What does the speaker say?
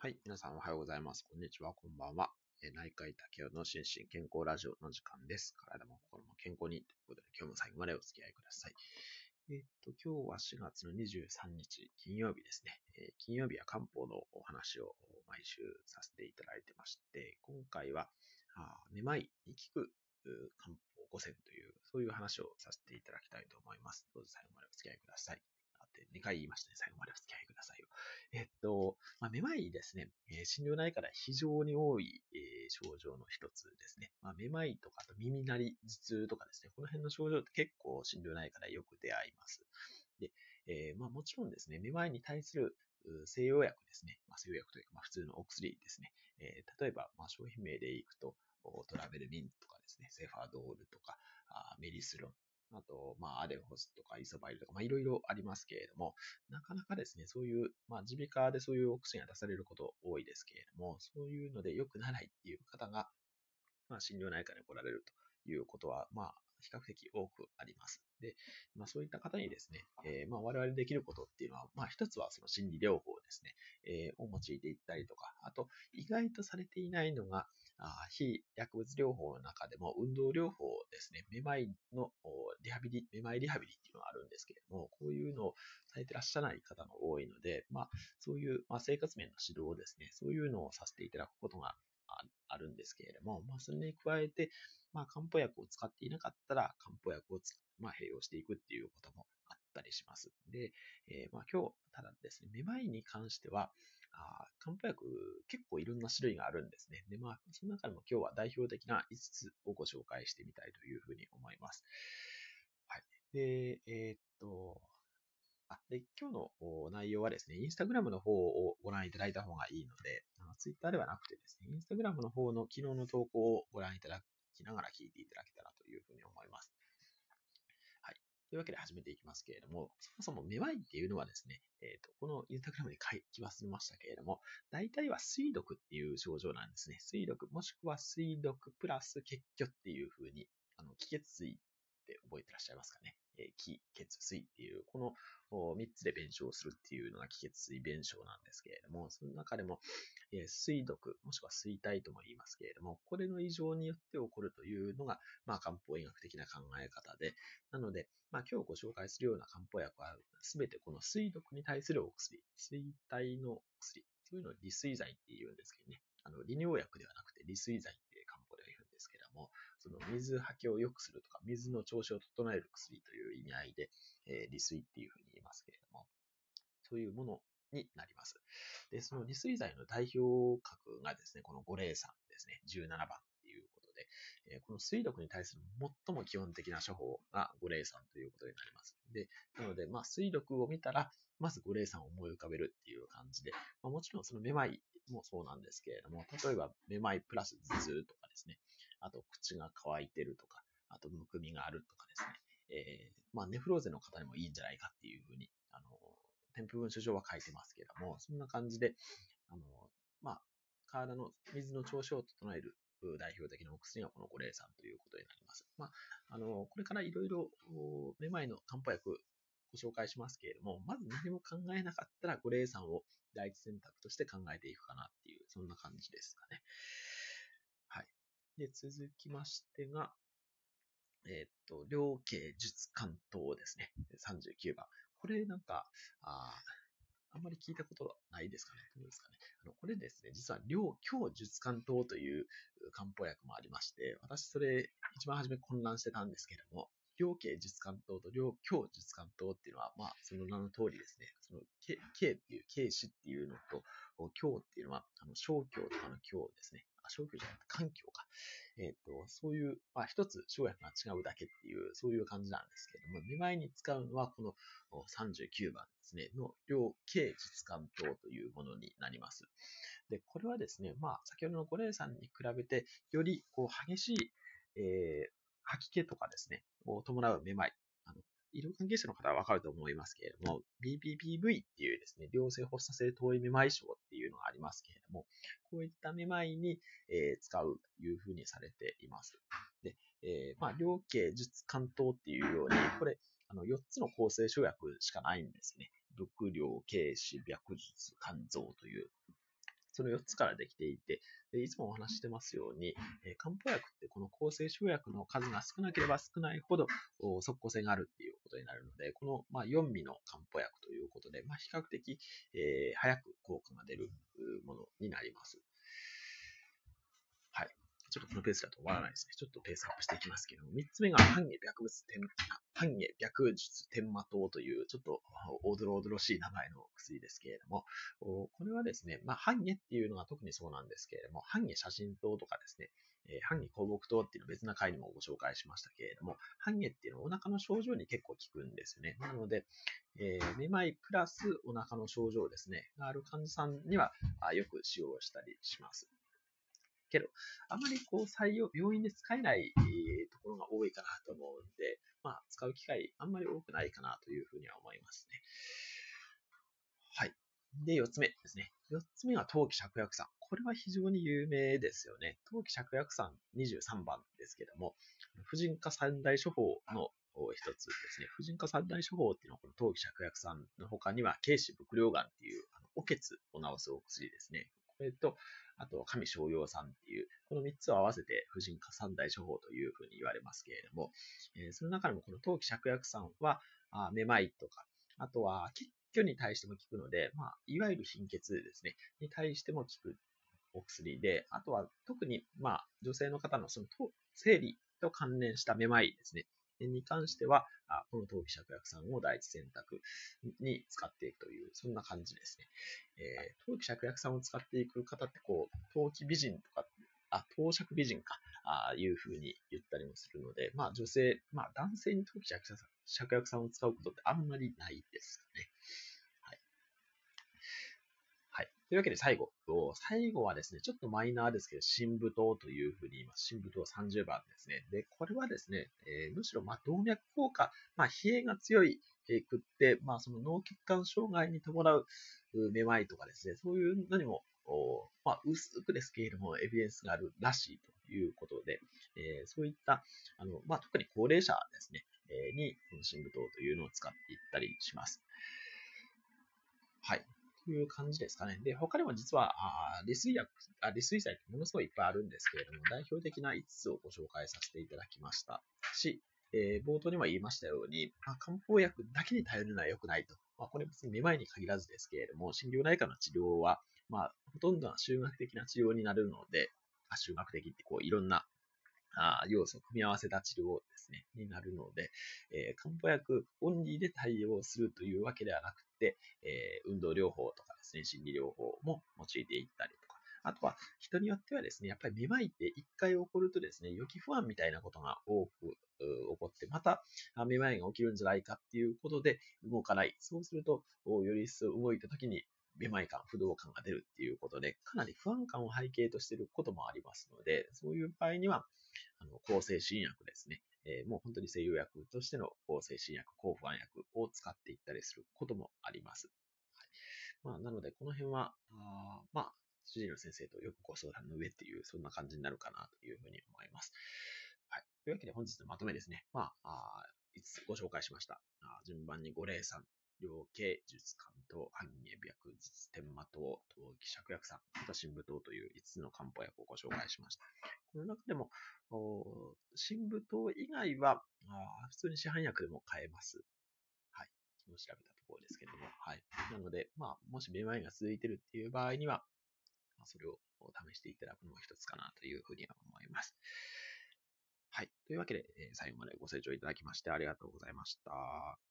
はい。皆さんおはようございます。こんにちは。こんばんは。え内科医竹雄の心身健康ラジオの時間です。体も心も健康にということで、今日も最後までお付き合いください。えーっと、今日は4月の23日、金曜日ですね。えー金曜日は漢方のお話を毎週させていただいてまして、今回は、あめまいに効く漢方5選という、そういう話をさせていただきたいと思います。どうぞ最後までお付き合いください。って2回言いましたね。最後までお付き合いくださいよ。えっと、まあ、めまいですね、えー心療内科では非常に多い、えー症状の一つですね。まあ、めまいとか、あと耳鳴り、頭痛とかですね、この辺の症状って結構心療内科でよく出会います。で、えーまあ、もちろんですね、めまいに対する西洋薬ですね、まあ、西洋薬というか、まあ、普通のお薬ですね。えー例えば、まあ、商品名でいくと、トラベルミンとかですね、セファドールとか、あメリスロン、あと、まあ、アデホスとかイソバイルとか、まあ、いろいろありますけれども、なかなかですね、そういう、まあ、耳鼻科でそういうお薬が出されること多いですけれども、そういうので良くならないっていう方が、まあ、心療内科に来られるということは、まあ、比較的多くあります。で、まあ、そういった方にですね、えーまあ、我々できることっていうのは、まあ、一つはその心理療法ですね、えーを用いていったりとか、あと、意外とされていないのが、あ非薬物療法の中でも運動療法ですね、めまいのリハビリ、めまいリハビリっていうのがあるんですけれども、こういうのをされてらっしゃらない方が多いので、まあ、そういう、まあ、生活面の指導をですね、そういうのをさせていただくことがあるんですけれども、まあ、それに加えて、まあ、漢方薬を使っていなかったら、漢方薬を、まあ、併用していくっていうこともあったりします。で、えーまあ、今日、ただですね、めまいに関しては、あ漢方薬結構いろんな種類があるんですね。で、まあ、その中でも今日は代表的な5つをご紹介してみたいというふうに思います。はい。で、えーっと、あ、で、今日の内容はですね、インスタグラムの方をご覧いただいた方がいいので、あのツイッターではなくてですね、インスタグラムの方の昨日の投稿をご覧いただきながら聞いていただけたらというふうに思います。はい。というわけで始めていきますけれども、そもそもめまいっていうのはですね、えっ、と、このインスタグラムに書き忘れましたけれども、大体は水毒っていう症状なんですね。水毒、もしくは水毒プラス血虚っていうふうに、あの、気血水って覚えてらっしゃいますかね。えー気、血、水っていう、この3つで弁証するっていうのが気血水弁証なんですけれども、その中でも、えー水毒、もしくは水体とも言いますけれども、これの異常によって起こるというのが、まあ、漢方医学的な考え方で、なので、まあ、今日ご紹介するような漢方薬は、すべてこの水毒に対するお薬、水体のお薬、そういうのを利水剤って言うんですけどね、あの、利尿薬ではなくて利水剤って漢方では言うんですけども、その水はけを良くするとか、水の調子を整える薬という意味合いで、えー利水っていうふうに言いますけれども、そういうものになります。で、その利水剤の代表格がですね、この五苓散ですね、17番っていうことで、えーこの水毒に対する最も基本的な処方が五苓散ということになります。で、なので、まあ、水毒を見たら、まず五苓散を思い浮かべるっていう感じで、まあ、もちろんそのめまいもそうなんですけれども、例えばめまいプラス頭痛とかですね、あと口が乾いてるとか、あとむくみがあるとかですね、えーまあ、ネフローゼの方にもいいんじゃないかっていうふうに、あの、添付文書上は書いてますけれども、そんな感じで、あの、まあ、体の水の調子を整える代表的なお薬がこの五苓散ということになります。まあ、あの、これからいろいろ、めまいの漢方薬ご紹介しますけれども、まず何も考えなかったら五苓散を第一選択として考えていくかなっていう、そんな感じですかね。はい。で、続きましてが、えーっと、両経術関東ですね。39番。これなんか、ああんまり聞いたことないですかね。どうですかね。あの、これですね、実は両強術関東という漢方薬もありまして、私それ一番初め混乱してたんですけれども、両経術関東と両強術関東っていうのは、まあ、その名の通りですね、その、経経っていう、経史っていうのと、強っていうのは、あの、小強とかの強ですね。あ、小強じゃなくて環境か。えっ、と、そういう、まあ、一つ生薬が違うだけっていう、そういう感じなんですけれども、めまいに使うのは、この39番ですね、の両経術関東というものになります。で、これはですね、まあ、先ほどの五苓散に比べて、より、こう、激しい、えー吐き気とかですね、を伴うめまい。あの、医療関係者の方はわかると思いますけれども、BPPV っていうですね、良性発作性頭位めまい症っていうのがありますけれども、こういっためまいに、えー使うというふうにされています。で、えーまあ、両経術関東っていうように、これ、あの、4つの構成生薬しかないんですね。毒量、軽視、白術、肝臓という。その4つからできていて、でいつもお話してますように、え漢方薬ってこの抗生生薬の数が少なければ少ないほど即効性があるっていうことになるので、この、ま4味の漢方薬ということで、まあ、比較的、えー、早く効果が出るものになります。ちょっとこのペースだと終わらないですね。ちょっとペースアップしていきますけども、3つ目が半下白物天、半下白術天魔糖という、ちょっとおどろおどろしい名前の薬ですけれども、これはですね、まあ、半下っていうのが特にそうなんですけれども、半下写真糖とかですね、え、半下香木糖っていうの別な回にもご紹介しましたけれども、半下っていうのはお腹の症状に結構効くんですよね。なので、えー、めまいプラスお腹の症状ですね、がある患者さんにはよく使用したりします。けど、あまりこう採用、病院で使えない、ところが多いかなと思うんで、まあ、使う機会あんまり多くないかなというふうには思いますね。はい。で、四つ目ですね。四つ目は陶器芍薬散。これは非常に有名ですよね。陶器芍薬散23番ですけども、婦人科三大処方の一つですね。婦人科三大処方っていうのは、この陶器芍薬散の他には、軽視伏量丸っていう、あの、おけつを治すお薬ですね。これと、あと、神商用さんっていう、この3つを合わせて婦人科三大処方というふうに言われますけれども、えー、その中でもこの陶器芍薬散は、あめまいとか、あとは血虚に対しても効くので、まあ、いわゆる貧血ですね、に対しても効くお薬で、あとは特に、まあ、女性の方のその生理と関連しためまいですね、に関しては、この陶器芍薬さんを第一選択に使っていくという、そんな感じですね。えー、陶器芍薬さんを使っていく方って、こう、陶器美人とか、あ、陶尺美人か、あいうふうに言ったりもするので、まあ女性、まあ男性に陶器芍薬さんを使うことってあんまりないですよね。というわけで最後。最後はですね、ちょっとマイナーですけど、新武糖というふうに言います。新武糖30番ですね。で、これはですね、えー、むしろ、ま動脈硬化、まあ、冷えが強い、くって、まあ、その脳血管障害に伴うめまいとかですね、そういうのにも、まあ、薄くですけれども、エビデンスがあるらしいということで、えー、そういった、あの、まあ、特に高齢者ですね、えー、に、この新武糖というのを使っていったりします。はい。という感じですかね。で、他にも実は、あ利水薬、あ利水剤ってものすごいいっぱいあるんですけれども、代表的な5つをご紹介させていただきましたし、えー、冒頭にも言いましたように、まあ、漢方薬だけに頼るのは良くないと。まあ、これ別にめまいに限らずですけれども、心療内科の治療は、まあ、ほとんどは修学的な治療になるので、あ修学的ってこういろんなあ要素を組み合わせた治療ですね、になるので、え、漢方薬オンリーで対応するというわけではなくて、え、運動療法とかですね、心理療法も用いていったりとか、あとは人によってはですね、やっぱりめまいって一回起こるとですね、予期不安みたいなことが多く起こって、まためまいが起きるんじゃないかっていうことで動かない。そうすると、より一層動いた時にめまい感、不動感が出るっていうことで、かなり不安感を背景としていることもありますので、そういう場合には、あの抗生新薬ですね、えー、もう本当に西洋薬としての抗生新薬、抗不安薬を使っていったりすることもあります。はいまあ、なので、この辺は、あまあ、主治医の先生とよくご相談の上っていう、そんな感じになるかなというふうに思います。はい。というわけで本日のまとめですね。まあ、あ5つご紹介しました。あ順番に503、両系術関東、半下白術天魔糖、陶器芍薬散、また神武糖という5つの漢方薬をご紹介しました。この中でも、神武糖以外は普通に市販薬でも買えます。はい。昨日調べたところですけども。はい。なので、まあ、もしめまいが続いているっていう場合には、それを試していただくのも一つかなというふうには思います。はい。というわけで、最後までご清聴いただきましてありがとうございました。